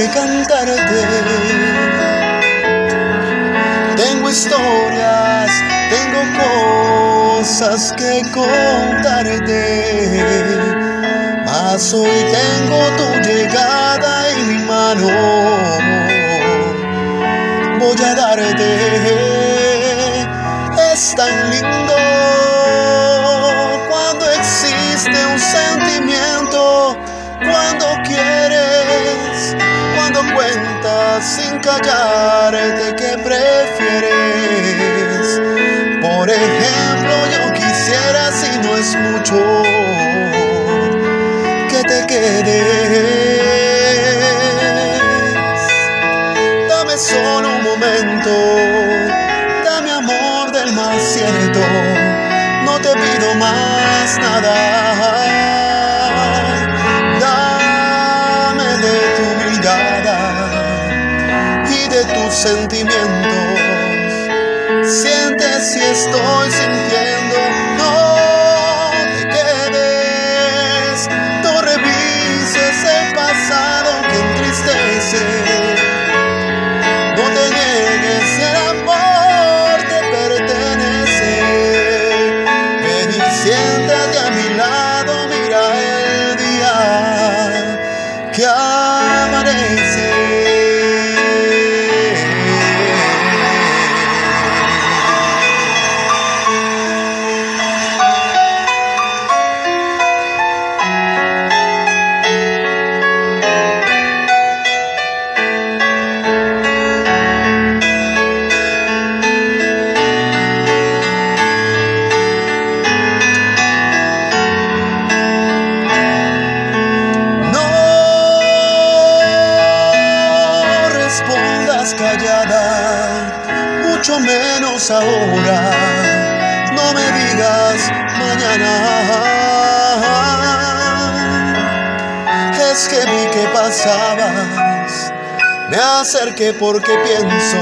que cantarte. Tengo historias, tengo cosas que contarte. Mas hoy tengo tu llegada en mi mano. Voy a darte. Es tan lindo cuando existe un sentimiento cuando quieres cuando cuentas sin callarte que prefieres. Por ejemplo, yo quisiera, si no es mucho, que te quedes. Dame solo un momento, dame amor del más cierto, no te pido más nada. Sentimientos. Siente si estoy sintiendo, menos ahora. No me digas mañana. Es que vi que pasabas, me acerqué porque pienso